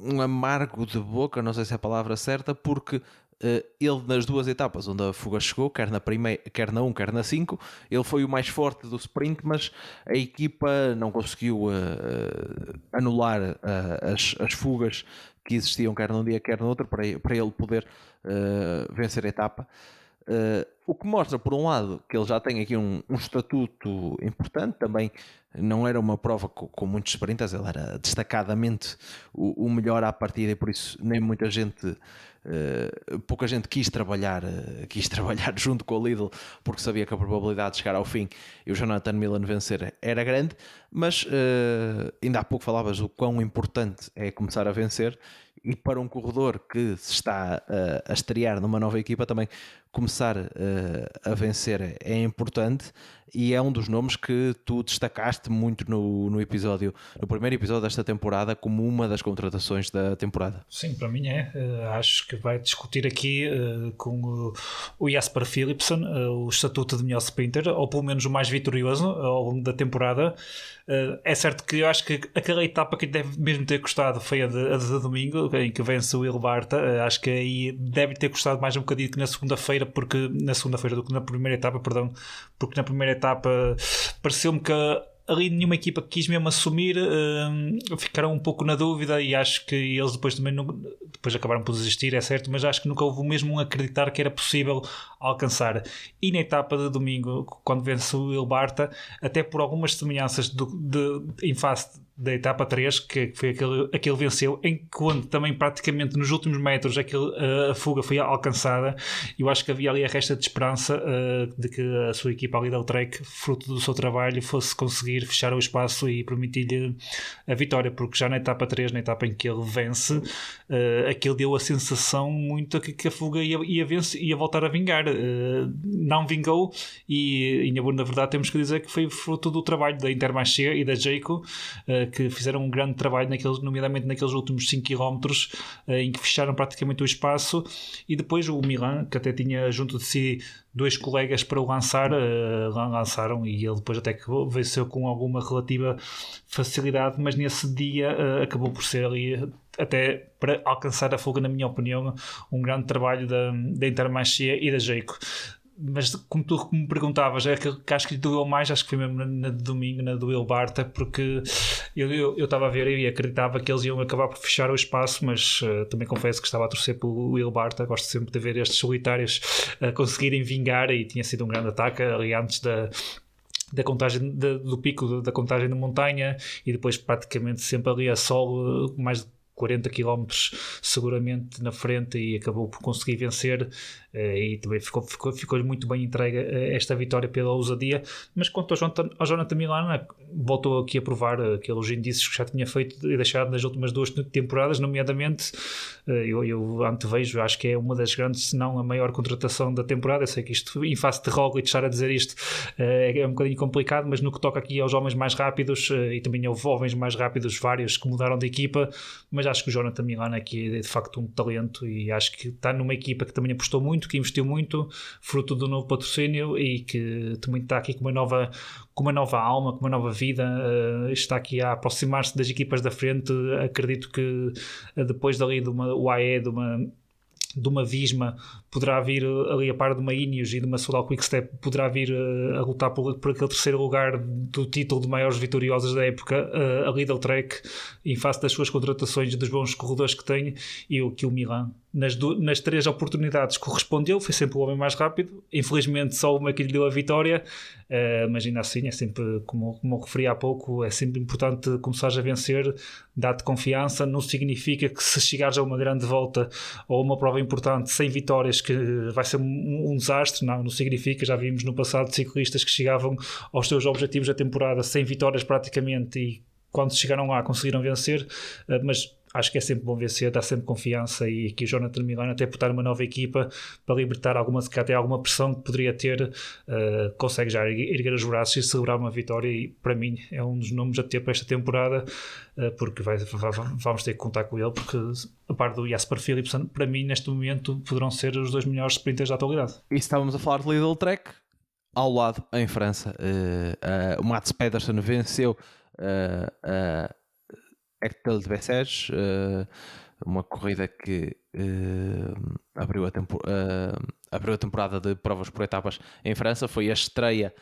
um amargo de boca, não sei se é a palavra certa, porque Uh, ele nas duas etapas onde a fuga chegou, quer na, primeira, quer na 1, quer na 5, ele foi o mais forte do sprint, mas a equipa não conseguiu uh, anular uh, as, as fugas que existiam, quer num dia, quer no outro, para, para ele poder vencer a etapa. O que mostra, por um lado, que ele já tem aqui um, um estatuto importante, também não era uma prova com, com muitos sprinters, ele era destacadamente o, o melhor à partida e por isso nem muita gente Uh, pouca gente quis trabalhar, uh, quis trabalhar junto com o Lidl porque sabia que a probabilidade de chegar ao fim e o Jonathan Milan vencer era grande, mas uh, ainda há pouco falavas o quão importante é começar a vencer e para um corredor que se está a estrear numa nova equipa também começar a vencer é importante e é um dos nomes que tu destacaste muito no, no episódio, no primeiro episódio desta temporada, como uma das contratações da temporada. Sim, para mim é. Uh, acho que vai discutir aqui uh, com o, Jasper Philipson uh, o estatuto de melhor sprinter, ou pelo menos o mais vitorioso ao longo da temporada. É certo que eu acho que aquela etapa que deve mesmo ter custado foi a de, a de domingo, em que vence o Will Barta. acho que aí deve ter custado mais um bocadinho que na segunda-feira, porque na segunda-feira do que na primeira etapa, perdão, porque na primeira etapa pareceu-me que ali nenhuma equipa quis mesmo assumir, uh, ficaram um pouco na dúvida e acho que eles depois também não, depois acabaram por desistir, é certo, mas acho que nunca houve mesmo um acreditar que era possível alcançar. E na etapa de domingo, quando vence o Ilbarta, até por algumas semelhanças de, de, em face da etapa 3, que foi aquele, aquele venceu, em quando também praticamente nos últimos metros aquele, a fuga foi alcançada. Eu acho que havia ali a resta de esperança uh, de que a sua equipa ali da Trek, fruto do seu trabalho, fosse conseguir fechar o espaço e permitir-lhe a vitória, porque já na etapa 3, na etapa em que ele vence, uh, aquilo deu a sensação muito que, que a fuga ia, ia, vence, ia voltar a vingar. Uh, não vingou e, e na verdade temos que dizer que foi fruto do trabalho da Intermarché e da Jayco que fizeram um grande trabalho, naqueles, nomeadamente naqueles últimos 5 km, eh, em que fecharam praticamente o espaço, e depois o Milan, que até tinha junto de si dois colegas para o lançar, uh, lançaram e ele depois até que venceu com alguma relativa facilidade, mas nesse dia uh, acabou por ser ali até para alcançar a fuga, na minha opinião, um grande trabalho da, da Intermarché e da Jeico mas como tu me perguntavas, é que, que acho que doeu mais, acho que foi mesmo na, na de domingo, na do Barta, porque eu estava a ver e acreditava que eles iam acabar por fechar o espaço, mas uh, também confesso que estava a torcer pelo Will Barta, gosto sempre de ver estes solitários uh, conseguirem vingar e tinha sido um grande ataque ali antes da da contagem do pico da contagem da montanha e depois praticamente sempre ali a sol mais 40 km seguramente na frente e acabou por conseguir vencer eh, e também ficou, ficou, ficou muito bem entregue eh, esta vitória pela ousadia. Mas quanto ao Jonathan, ao Jonathan Milan, voltou aqui a provar aqueles indícios que já tinha feito e deixado nas últimas duas temporadas, nomeadamente eh, eu, eu antevejo, acho que é uma das grandes, se não a maior contratação da temporada. Eu sei que isto, em face de Roglic, estar a dizer isto é um bocadinho complicado, mas no que toca aqui aos homens mais rápidos e também houve homens mais rápidos, vários que mudaram de equipa, mas acho que o Jonathan Milano aqui é de facto um talento e acho que está numa equipa que também apostou muito, que investiu muito, fruto do novo patrocínio e que também está aqui com uma nova, com uma nova alma, com uma nova vida, uh, está aqui a aproximar-se das equipas da frente. Acredito que uh, depois dali de uma UAE, de uma de uma Visma poderá vir eh, ali a par de uma Ineos e de uma Soudal Quickstep poderá vir a, a lutar por, por, aquele terceiro lugar do título de maiores vitoriosos da época a, a Lidl Trek em face das suas contratações dos bons corredores que tem e o que o Milan nas, nas três oportunidades correspondeu, foi sempre o homem mais rápido. Infelizmente, só uma que lhe deu a vitória, uh, mas ainda assim, é sempre, como, como eu referi há pouco, é sempre importante começar a vencer, dar-te confiança. Não significa que se chegares a uma grande volta ou uma prova importante sem vitórias, que vai ser um, um desastre. Não, não significa. Já vimos no passado ciclistas que chegavam aos seus objetivos da temporada sem vitórias praticamente e quando chegaram lá conseguiram vencer, uh, mas acho que é sempre bom vencer, dá sempre confiança e aqui o Jonathan Milano até por estar uma nova equipa para libertar alguma, se até alguma pressão que poderia ter, uh, consegue já erguer os braços e celebrar uma vitória e para mim é um dos nomes a ter para esta temporada uh, porque vai, vai, vamos ter que contar com ele porque a par do Jasper Philipsen para mim neste momento poderão ser os dois melhores sprinters da atualidade. E estávamos a falar de Lidl Trek ao lado em França uh, o Mats Pedersen venceu Hector de Bessèges, uh, uma corrida que uh, abriu, a uh, abriu a temporada de provas por etapas em França, foi a estreia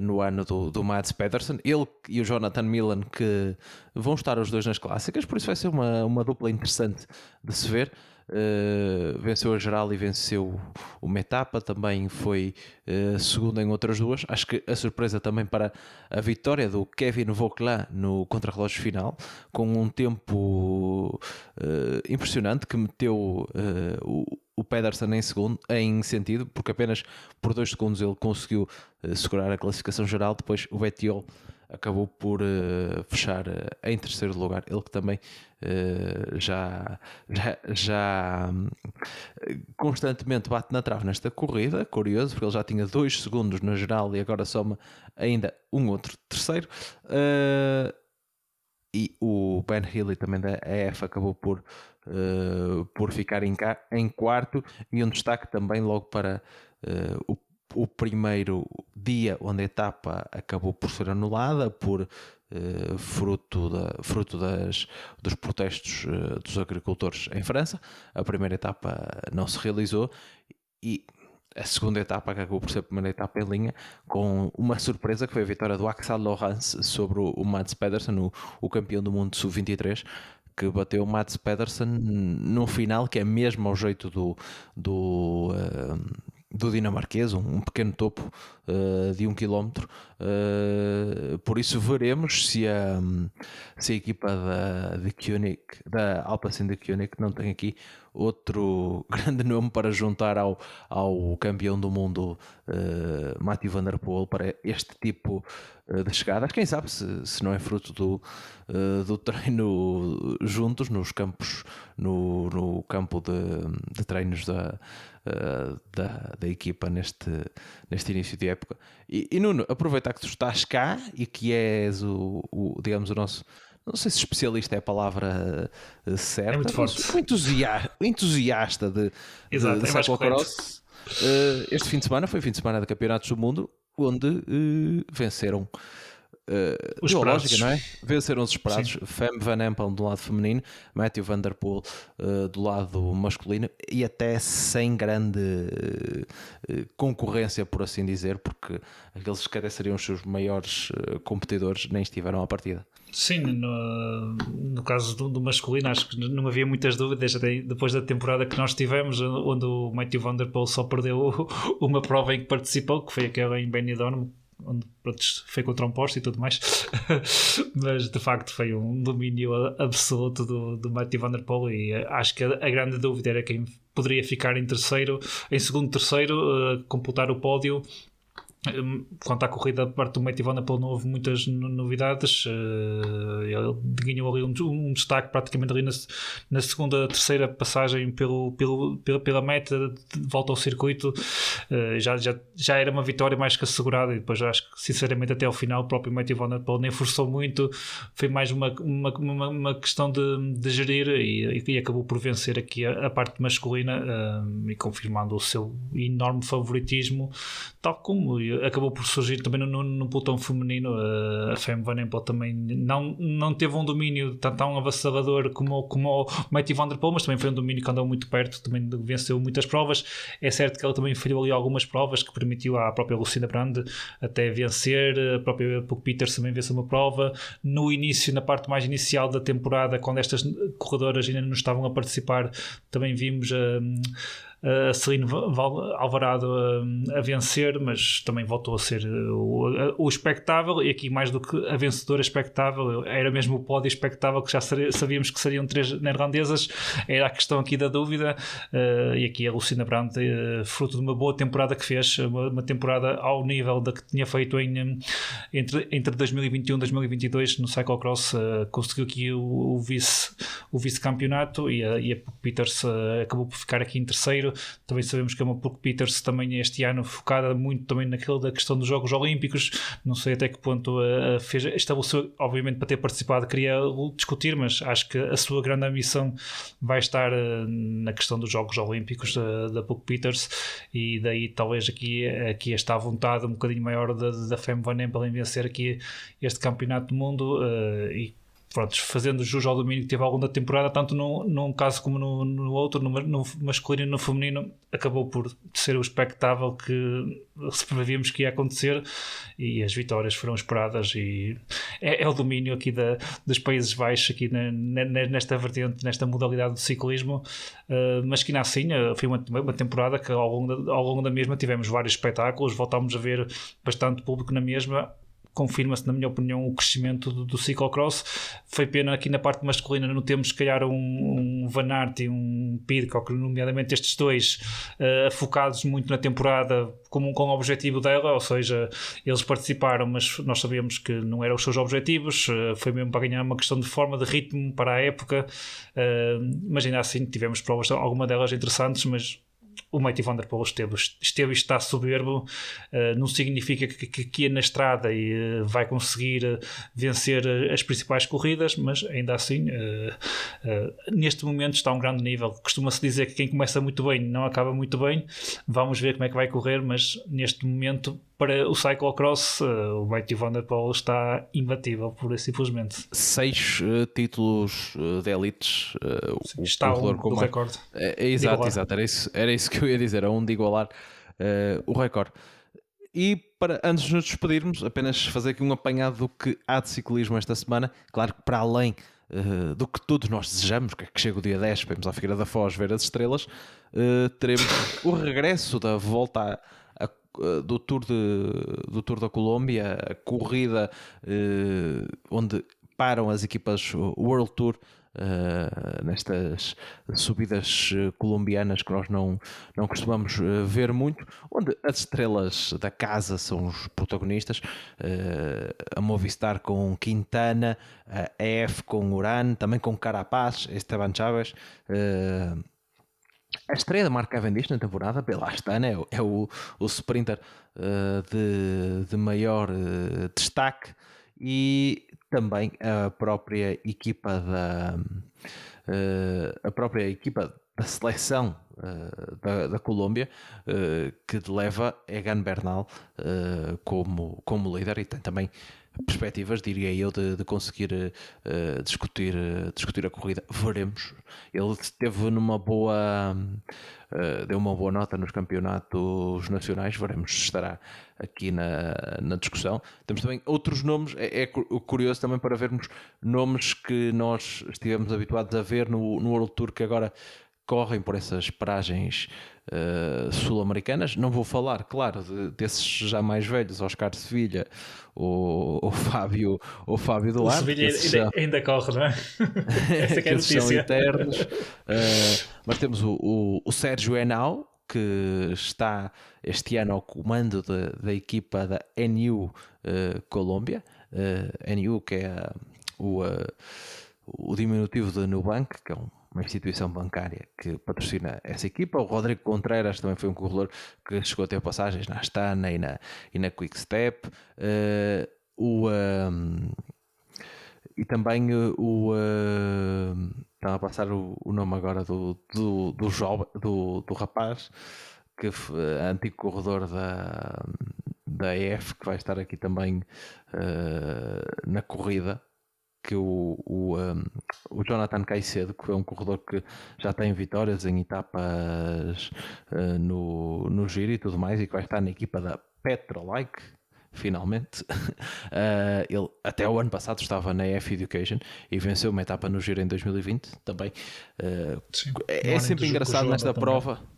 no ano do, do Mads Pedersen, ele e o Jonathan Milan que vão estar os dois nas clássicas, por isso vai ser uma, uma dupla interessante de se ver. Uh, venceu a geral e venceu uma etapa, também foi uh, segundo em outras duas. Acho que a surpresa também para a vitória do Kevin Vauquelin no contrarrelógio final, com um tempo uh, impressionante que meteu o, o Pedersen em segundo, em sentido, porque apenas por dois segundos ele conseguiu segurar a classificação geral. Depois o Bettiol acabou por uh, fechar uh, em terceiro lugar. Ele que também uh, já, já, já constantemente bate na trave nesta corrida, curioso, porque ele já tinha dois segundos na geral e agora soma ainda um outro terceiro. e o Ben Healy também da EF acabou por, por ficar em, em quarto e um destaque também logo para o o primeiro dia onde a etapa acabou por ser anulada por uh, fruto, da, fruto das, dos protestos uh, dos agricultores em França. A primeira etapa não se realizou e a segunda etapa acabou por ser a primeira etapa em linha, com uma surpresa que foi a vitória do Axel Laurence sobre o, o Mads Pedersen, o, o campeão do mundo sub-23, que bateu o Mats Pedersen no final, que é mesmo ao jeito do, do, uh, do dinamarquês, um, um pequeno topo uh, de um quilómetro. Uh, por isso veremos se a, se a equipa da, de Koenig, da Alpecin de Koenig não tem aqui outro grande nome para juntar ao, ao campeão do mundo uh, Matthew Van Der Poel para este tipo de chegadas. Quem sabe se, se não é fruto do, do treino juntos nos campos, no, no campo de, de treinos da eh, da, da equipa neste, neste início de época. E, e, Nuno, aproveitar que tu estás cá e que és o, o digamos, o nosso. Não sei se especialista é a palavra eh, certa, é muito forte. entusiasta, entusiasta de, Exato, de, de é cyclocross. Uh, este fim de semana foi fim de semana de campeonatos do mundo onde uh, venceram uh, os lógica, não é? Venceram os esperados. Sim. Fem Van Empel do lado feminino, Matthew Van Der Poel uh, do lado masculino e até sem grande uh, concorrência, por assim dizer, porque aqueles que até seriam os seus maiores competidores nem estiveram à partida. Sim, no, no caso do, do, masculino, acho que não havia muitas dúvidas até depois da temporada que nós tivemos, onde o Matthew Van Der Poel só perdeu uma prova em que participou, que foi aquela em Benidorm, onde pronto, foi contra um poste e tudo mais, mas de facto foi um domínio absoluto do, do Matthew Van Der Poel e eh, acho que a, a, grande dúvida era quem poderia ficar em terceiro, em segundo, terceiro, uh, computar o pódio quanto à corrida por parte do Matty Van Der não houve muitas novidades. Uh, ele ganhou ali um, um, destaque praticamente ali na, na, segunda, terceira passagem pelo, pelo, pela, pela meta volta ao circuito. Uh, já, já, já era uma vitória mais que assegurada e depois acho que sinceramente até ao final o próprio Matty Van Der nem forçou muito. Foi mais uma, uma, uma, uma questão de, de gerir e, e, acabou por vencer aqui a, a parte masculina uh, e confirmando o seu enorme favoritismo, tal como acabou por surgir também no, no pelotão feminino. a Femme Van Empel também não, não teve um domínio tão, tão avassalador como, como o Matthew Van Der Poel, mas também foi um domínio que andou muito perto, também venceu muitas provas. É certo que ela também falhou ali algumas provas que permitiu à própria Lucinda Brand até vencer, a própria Puck Peters também venceu uma prova. No início, na parte mais inicial da temporada, quando estas corredoras ainda não estavam a participar, também vimos a. Uh, a Celine Alvarado a, a, vencer, mas também voltou a ser o, o espectável, e aqui mais do que a vencedora espectável, era mesmo o pódio espectável que já sabíamos que seriam três neerlandesas, era a questão aqui da dúvida, e aqui a Lucinda Brandt, fruto de uma boa temporada que fez, uma, temporada ao nível da que tinha feito em, entre, entre 2021 e 2022 no Cyclocross, conseguiu aqui o, o, vice, o vice-campeonato e e a Peters acabou por ficar aqui em terceiro também sabemos que é uma Puck Peters também este ano focada muito também naquilo da questão dos Jogos Olímpicos. Não sei até que ponto uh, fez, estabeleceu, obviamente, para ter participado, queria discutir, mas acho que a sua grande ambição vai estar uh, na questão dos Jogos Olímpicos da, da Puck Peters e daí talvez aqui, aqui esta vontade um bocadinho maior da, da Femme Van Empel em vencer aqui este Campeonato do Mundo uh, e pronto, fazendo jus ao domínio que teve ao longo da temporada, tanto num, caso como no, no outro, no, no masculino e no feminino, acabou por ser o espectável que prevíamos que ia acontecer e as vitórias foram esperadas e é, é o domínio aqui da, dos Países Baixos aqui na, nesta vertente, nesta modalidade do ciclismo, uh, mas que ainda assim uh, foi uma, uma temporada que ao longo, da, ao longo da mesma tivemos vários espetáculos, voltámos a ver bastante público na mesma confirma-se, na minha opinião, o crescimento do, do ciclocross. Foi pena aqui na parte masculina não temos, se calhar, um, um Van Aert e um Pidcock, nomeadamente estes dois, uh, focados muito na temporada com, com o objetivo dela, ou seja, eles participaram, mas nós sabíamos que não eram os seus objetivos, uh, foi mesmo para ganhar uma questão de forma, de ritmo para a época, uh, mas ainda assim tivemos provas, alguma delas interessantes, mas o Matty Van Der Poel esteve, esteve e está soberbo, uh, não significa que, que, é na estrada e uh, vai conseguir uh, vencer as principais corridas, mas ainda assim, neste momento está a um grande nível. Costuma-se dizer que quem começa muito bem não acaba muito bem. Vamos ver como é que vai correr, mas neste momento para o cyclocross, uh, o Matthew Van Der Poel está imbatível, por simplesmente. Seis uh, títulos uh, de elites. Sim, o está um do recorde. É, é, exato, exato. Era isso, era isso que eu ia dizer, a um de igualar o recorde. E para, antes de nos despedirmos, apenas fazer aqui um apanhado do que há de ciclismo esta semana. Claro que para além Uh, do que todos nós desejamos, que, é que chega o dia 10, vamos à Figueira da Foz ver as estrelas, uh, teremos o regresso da volta eh, do Tour, de, do Tour da Colômbia, a corrida uh, onde param as equipas World Tour uh, nestas subidas colombianas que nós não, não costumamos ver muito, onde as estrelas da casa são os protagonistas, a Movistar com Quintana, a EF com Uran, também com Carapaz, Esteban Chaves a estreia da marca Cavendish na temporada pela Astana é, é o, o sprinter uh, de, de maior uh, destaque e também a própria equipa da uh, a própria equipa da seleção da, da Colômbia que leva Egan Bernal como, como líder e tem também perspectivas, diria eu, de, de conseguir uh, discutir, uh, discutir a corrida. Veremos. Ele esteve numa boa. Uh, deu uma boa nota nos campeonatos nacionais. Veremos se estará aqui na, na discussão. Temos também outros nomes. É, é curioso também para vermos nomes que nós estivemos habituados a ver no, no World Tour que agora correm por essas paragens uh, sul-americanas. Não vou falar, claro, de, desses já mais velhos, Oscar de Sevilha, o, o Fábio, o Fábio Duarte. O Sevilha ainda, já... ainda, corre, não é? Essa que é a notícia. São eternos. Uh, mas temos o, o, o Sérgio Henao, que está este ano ao comando de, da equipa da NU uh, Colômbia, uh, NU que é o, o diminutivo de Nubank, que é um, uma instituição bancária que patrocina essa equipa. O Rodrigo Contreras também foi um corredor que chegou a ter passagens na Astana e na, e na Quick Step. o, um, e também o. Estava a passar o, o, nome agora do, do, do, jovem, do, do rapaz que é antigo corredor da, da EF, que vai estar aqui também uh, na corrida, que o, o, um, o Jonathan Caicedo, que foi um corredor que já tem vitórias em etapas uh, no, no giro e tudo mais, e que vai estar na equipa da Petrolike, finalmente. Uh, ele até o ano passado estava na F Education e venceu uma etapa no Giro em 2020 também. Uh, é, é sempre engraçado nesta prova. Também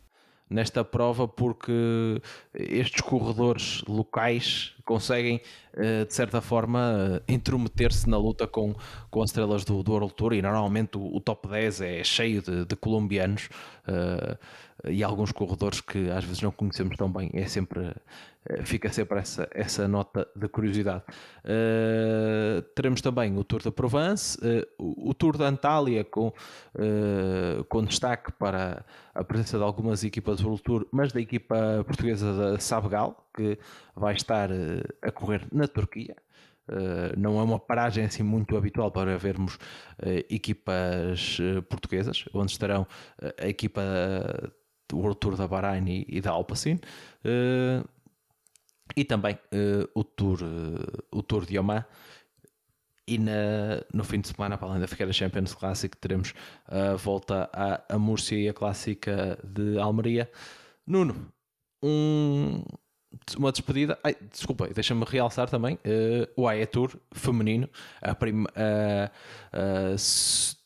nesta prova porque estes corredores locais conseguem, eh, de certa forma, intrometer-se na luta com, com as estrelas do, do World Tour e normalmente o, o top 10 é cheio de, de colombianos uh, e alguns corredores que às vezes não conhecemos tão bem. É sempre, eh, fica sempre essa, essa nota de curiosidade. Uh, teremos também o Tour de Provence, uh, o, Tour de Antália com, uh, com destaque para a presença de algumas equipas do World Tour, mas da equipa portuguesa da Sabgal, que vai estar a correr na Turquia. Uh, não é uma paragem assim muito habitual para vermos uh, equipas uh, portuguesas, onde estarão a equipa World Tour da Bahrein e, e da Alpecin e também o, tour, o Tour de Oman. E na, no fim de semana, para além da Figueira Champions Classic, teremos a volta à, a Múrcia e a Clássica de Almeria. Nuno, um, uma despedida. Ai, desculpa, deixa-me realçar também uh, o AE Tour feminino, a, prim, a, a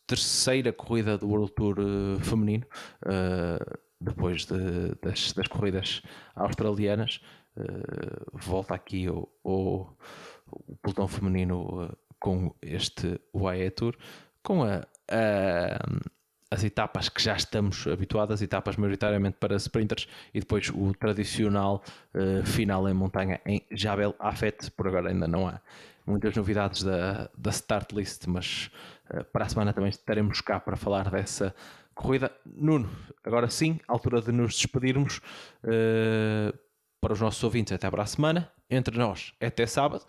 terceira corrida do World Tour uh, feminino, uh, depois de, das, das, corridas australianas. volta aqui o, o, o pelotão feminino com este UAE Tour, com a, a as etapas que já estamos habituados, etapas maioritariamente para sprinters e depois o tradicional uh, final em montanha em Jabel Afet. Por agora ainda não há muitas novidades da, da start list, mas uh, para a semana também estaremos cá para falar dessa corrida. Nuno, agora sim, altura de nos despedirmos. Uh, para os nossos ouvintes, até para a semana. Entre nós, até sábado.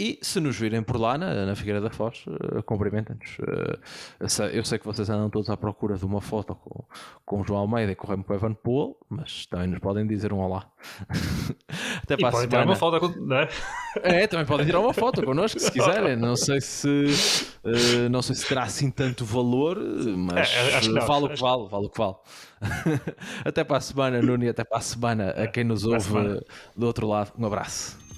E se nos virem por lá, na, na Figueira da Foz, uh, cumprimentem-nos. Uh, eu sei que vocês andam todos à procura de uma foto com, com o João Almeida e com o Evan Poole, mas também nos podem dizer um olá. Até para e podem tirar uma foto, não é? É, também podem tirar uma foto connosco se quiserem. Não sei se, uh, não sei se terá assim tanto valor, mas é não, vale o que vale, vale o que vale. até para a semana, Nuno, e até para a semana a quem nos ouve do outro lado. Um abraço.